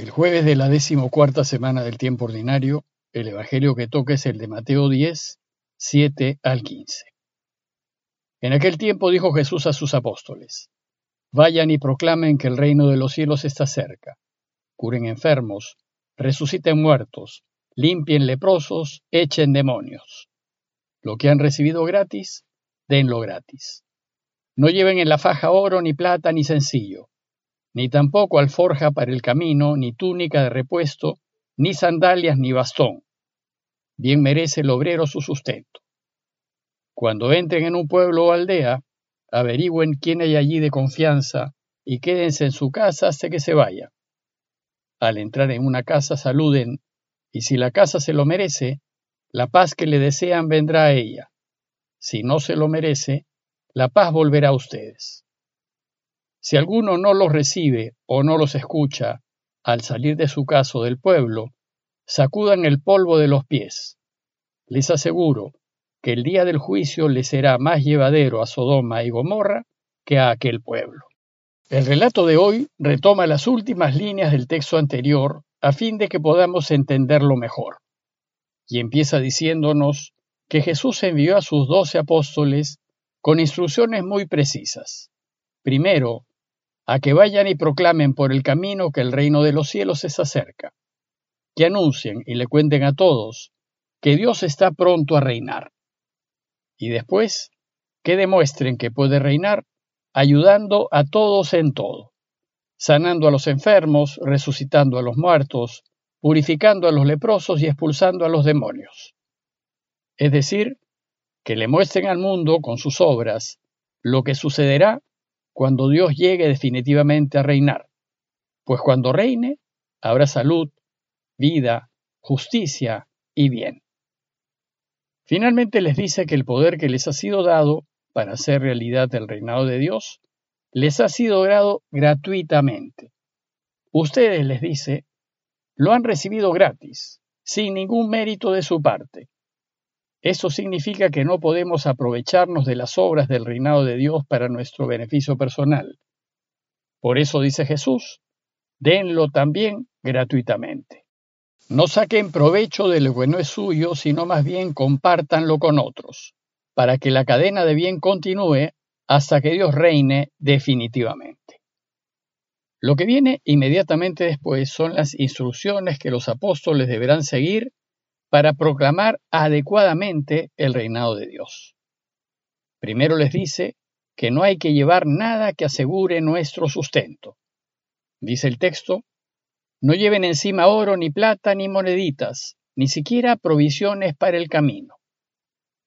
El jueves de la decimocuarta semana del tiempo ordinario, el Evangelio que toca es el de Mateo 10, 7 al 15. En aquel tiempo dijo Jesús a sus apóstoles, Vayan y proclamen que el reino de los cielos está cerca. Curen enfermos, resuciten muertos, limpien leprosos, echen demonios. Lo que han recibido gratis, denlo gratis. No lleven en la faja oro, ni plata, ni sencillo ni tampoco alforja para el camino, ni túnica de repuesto, ni sandalias, ni bastón. Bien merece el obrero su sustento. Cuando entren en un pueblo o aldea, averigüen quién hay allí de confianza y quédense en su casa hasta que se vaya. Al entrar en una casa saluden, y si la casa se lo merece, la paz que le desean vendrá a ella. Si no se lo merece, la paz volverá a ustedes. Si alguno no los recibe o no los escucha al salir de su casa o del pueblo, sacudan el polvo de los pies. Les aseguro que el día del juicio les será más llevadero a Sodoma y Gomorra que a aquel pueblo. El relato de hoy retoma las últimas líneas del texto anterior a fin de que podamos entenderlo mejor. Y empieza diciéndonos que Jesús envió a sus doce apóstoles con instrucciones muy precisas. Primero, a que vayan y proclamen por el camino que el reino de los cielos se acerca, que anuncien y le cuenten a todos que Dios está pronto a reinar, y después que demuestren que puede reinar ayudando a todos en todo, sanando a los enfermos, resucitando a los muertos, purificando a los leprosos y expulsando a los demonios. Es decir, que le muestren al mundo con sus obras lo que sucederá cuando Dios llegue definitivamente a reinar, pues cuando reine habrá salud, vida, justicia y bien. Finalmente les dice que el poder que les ha sido dado para hacer realidad el reinado de Dios les ha sido dado gratuitamente. Ustedes, les dice, lo han recibido gratis, sin ningún mérito de su parte, eso significa que no podemos aprovecharnos de las obras del reinado de Dios para nuestro beneficio personal. Por eso dice Jesús, denlo también gratuitamente. No saquen provecho de lo que no es suyo, sino más bien compártanlo con otros, para que la cadena de bien continúe hasta que Dios reine definitivamente. Lo que viene inmediatamente después son las instrucciones que los apóstoles deberán seguir para proclamar adecuadamente el reinado de Dios. Primero les dice que no hay que llevar nada que asegure nuestro sustento. Dice el texto, no lleven encima oro, ni plata, ni moneditas, ni siquiera provisiones para el camino.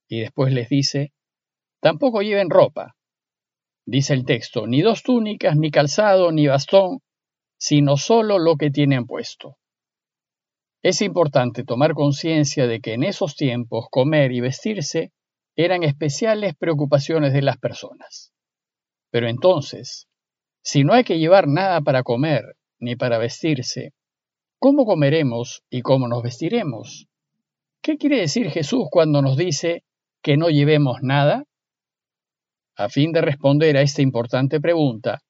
Y después les dice, tampoco lleven ropa. Dice el texto, ni dos túnicas, ni calzado, ni bastón, sino solo lo que tienen puesto. Es importante tomar conciencia de que en esos tiempos comer y vestirse eran especiales preocupaciones de las personas. Pero entonces, si no hay que llevar nada para comer ni para vestirse, ¿cómo comeremos y cómo nos vestiremos? ¿Qué quiere decir Jesús cuando nos dice que no llevemos nada? A fin de responder a esta importante pregunta,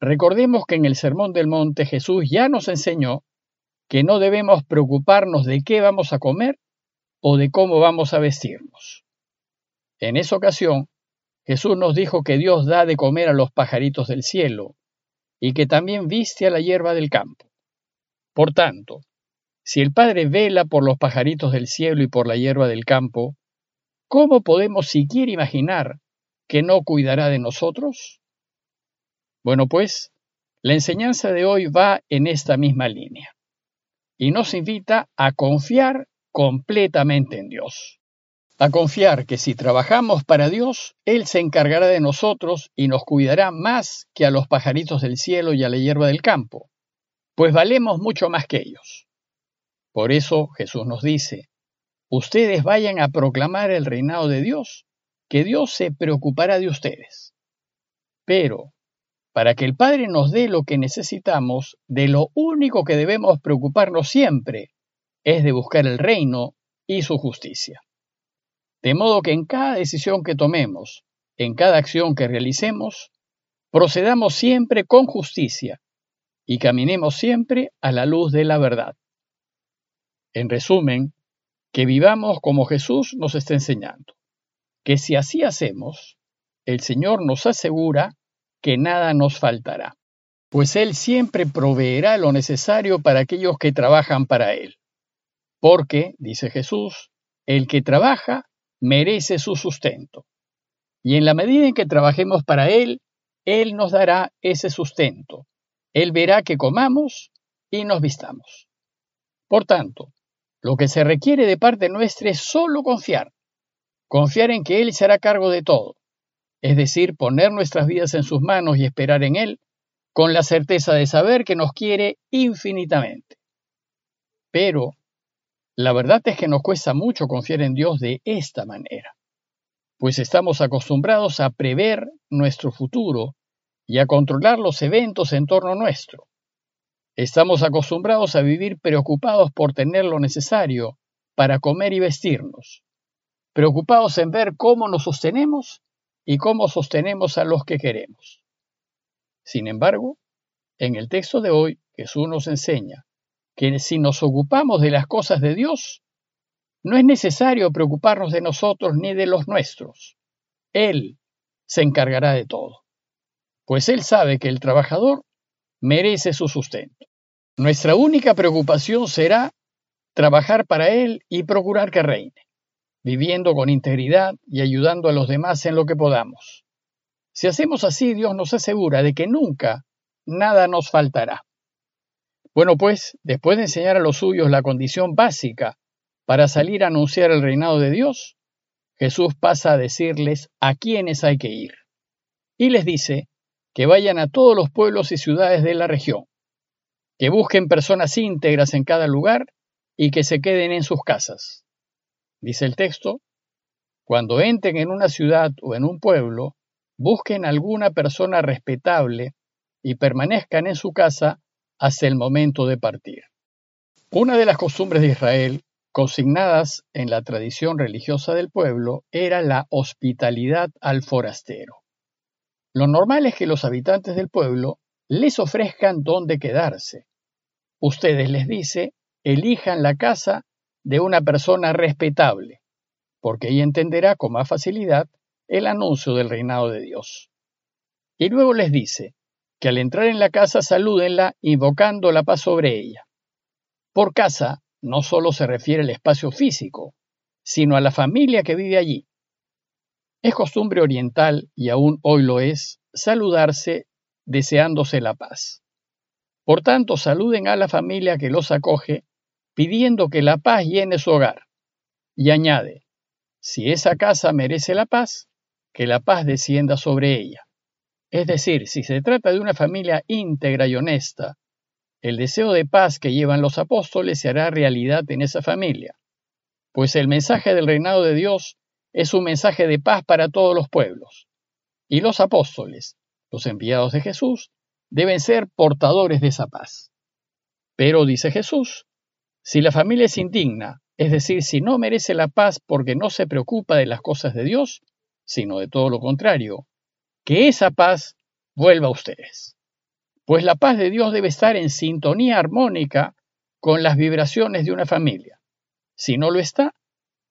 recordemos que en el Sermón del Monte Jesús ya nos enseñó que no debemos preocuparnos de qué vamos a comer o de cómo vamos a vestirnos. En esa ocasión, Jesús nos dijo que Dios da de comer a los pajaritos del cielo y que también viste a la hierba del campo. Por tanto, si el Padre vela por los pajaritos del cielo y por la hierba del campo, ¿cómo podemos siquiera imaginar que no cuidará de nosotros? Bueno, pues, la enseñanza de hoy va en esta misma línea y nos invita a confiar completamente en Dios. A confiar que si trabajamos para Dios, Él se encargará de nosotros y nos cuidará más que a los pajaritos del cielo y a la hierba del campo, pues valemos mucho más que ellos. Por eso Jesús nos dice, ustedes vayan a proclamar el reinado de Dios, que Dios se preocupará de ustedes. Pero para que el Padre nos dé lo que necesitamos, de lo único que debemos preocuparnos siempre es de buscar el reino y su justicia. De modo que en cada decisión que tomemos, en cada acción que realicemos, procedamos siempre con justicia y caminemos siempre a la luz de la verdad. En resumen, que vivamos como Jesús nos está enseñando, que si así hacemos, el Señor nos asegura que nada nos faltará, pues Él siempre proveerá lo necesario para aquellos que trabajan para Él. Porque, dice Jesús, el que trabaja merece su sustento. Y en la medida en que trabajemos para Él, Él nos dará ese sustento. Él verá que comamos y nos vistamos. Por tanto, lo que se requiere de parte nuestra es solo confiar. Confiar en que Él se hará cargo de todo. Es decir, poner nuestras vidas en sus manos y esperar en Él, con la certeza de saber que nos quiere infinitamente. Pero la verdad es que nos cuesta mucho confiar en Dios de esta manera, pues estamos acostumbrados a prever nuestro futuro y a controlar los eventos en torno nuestro. Estamos acostumbrados a vivir preocupados por tener lo necesario para comer y vestirnos, preocupados en ver cómo nos sostenemos y cómo sostenemos a los que queremos. Sin embargo, en el texto de hoy Jesús nos enseña que si nos ocupamos de las cosas de Dios, no es necesario preocuparnos de nosotros ni de los nuestros. Él se encargará de todo, pues Él sabe que el trabajador merece su sustento. Nuestra única preocupación será trabajar para Él y procurar que reine, viviendo con integridad y ayudando a los demás en lo que podamos. Si hacemos así, Dios nos asegura de que nunca nada nos faltará. Bueno, pues, después de enseñar a los suyos la condición básica para salir a anunciar el reinado de Dios, Jesús pasa a decirles a quiénes hay que ir. Y les dice que vayan a todos los pueblos y ciudades de la región, que busquen personas íntegras en cada lugar y que se queden en sus casas. Dice el texto, cuando entren en una ciudad o en un pueblo, busquen alguna persona respetable y permanezcan en su casa hasta el momento de partir. Una de las costumbres de Israel, consignadas en la tradición religiosa del pueblo, era la hospitalidad al forastero. Lo normal es que los habitantes del pueblo les ofrezcan dónde quedarse. Ustedes les dice, elijan la casa de una persona respetable, porque ella entenderá con más facilidad el anuncio del reinado de Dios. Y luego les dice, que al entrar en la casa salúdenla invocando la paz sobre ella. Por casa no solo se refiere al espacio físico, sino a la familia que vive allí. Es costumbre oriental, y aún hoy lo es, saludarse deseándose la paz. Por tanto, saluden a la familia que los acoge, pidiendo que la paz llene su hogar. Y añade, si esa casa merece la paz, que la paz descienda sobre ella. Es decir, si se trata de una familia íntegra y honesta, el deseo de paz que llevan los apóstoles se hará realidad en esa familia, pues el mensaje del reinado de Dios es un mensaje de paz para todos los pueblos. Y los apóstoles, los enviados de Jesús, deben ser portadores de esa paz. Pero, dice Jesús, si la familia es indigna, es decir, si no merece la paz porque no se preocupa de las cosas de Dios, sino de todo lo contrario, que esa paz vuelva a ustedes. Pues la paz de Dios debe estar en sintonía armónica con las vibraciones de una familia. Si no lo está,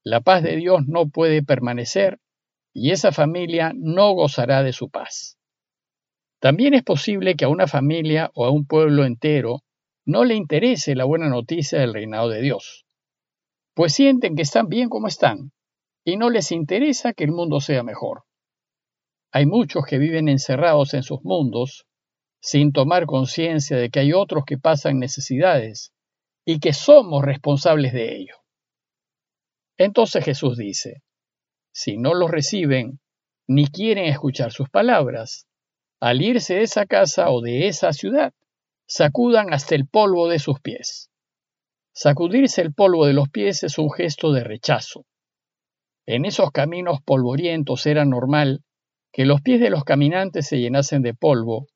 la paz de Dios no puede permanecer y esa familia no gozará de su paz. También es posible que a una familia o a un pueblo entero no le interese la buena noticia del reinado de Dios, pues sienten que están bien como están y no les interesa que el mundo sea mejor. Hay muchos que viven encerrados en sus mundos sin tomar conciencia de que hay otros que pasan necesidades y que somos responsables de ello. Entonces Jesús dice, si no los reciben ni quieren escuchar sus palabras, al irse de esa casa o de esa ciudad, sacudan hasta el polvo de sus pies. Sacudirse el polvo de los pies es un gesto de rechazo. En esos caminos polvorientos era normal que los pies de los caminantes se llenasen de polvo,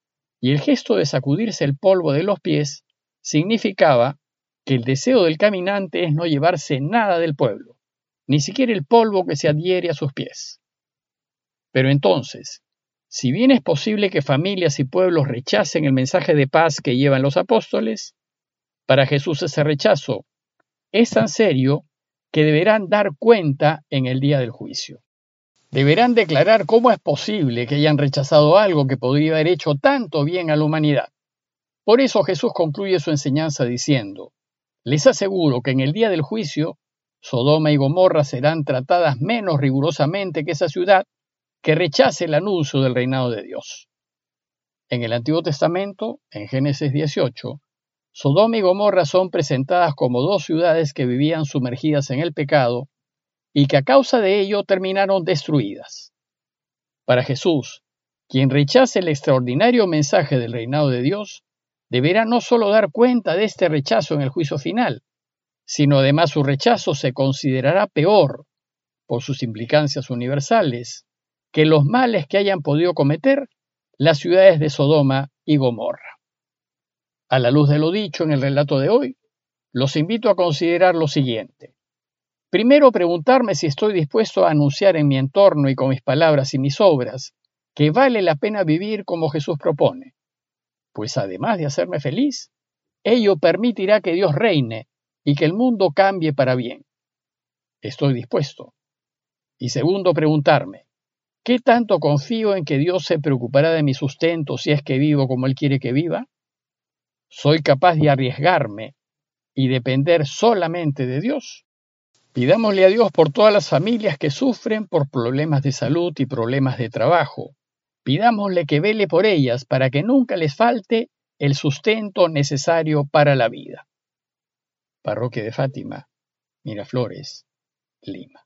y el gesto de sacudirse el polvo de los pies significaba que el deseo del caminante es no llevarse nada del pueblo, ni siquiera el polvo que se adhiere a sus pies. Pero entonces, Si bien es posible que familias y pueblos rechacen el mensaje de paz que llevan los apóstoles, para Jesús ese rechazo es tan serio que deberán dar cuenta en el día del juicio. Deberán declarar cómo es posible que hayan rechazado algo que podría haber hecho tanto bien a la humanidad. Por eso Jesús concluye su enseñanza diciendo, les aseguro que en el día del juicio, Sodoma y Gomorra serán tratadas menos rigurosamente que esa ciudad que rechace el anuncio del reinado de Dios. En el Antiguo Testamento, en Génesis 18, Sodoma y Gomorra son presentadas como dos ciudades que vivían sumergidas en el pecado y que a causa de ello terminaron destruidas. Para Jesús, quien rechace el extraordinario mensaje del reinado de Dios, deberá no solo dar cuenta de este rechazo en el juicio final, sino además su rechazo se considerará peor, por sus implicancias universales, que los males que hayan podido cometer las ciudades de Sodoma y Gomorra. A la luz de lo dicho en el relato de hoy, los invito a considerar lo siguiente. Primero, preguntarme si estoy dispuesto a anunciar en mi entorno y con mis palabras y mis obras que vale la pena vivir como Jesús propone, pues además de hacerme feliz, ello permitirá que Dios reine y que el mundo cambie para bien. Estoy dispuesto. Y segundo, preguntarme, ¿qué tanto confío en que Dios se preocupará de mi sustento si es que vivo como Él quiere que viva? ¿Soy capaz de arriesgarme y depender solamente de Dios? Pidámosle a Dios por todas las familias que sufren por problemas de salud y problemas de trabajo. Pidámosle que vele por ellas para que nunca les falte el sustento necesario para la vida. Parroquia de Fátima, Miraflores, Lima.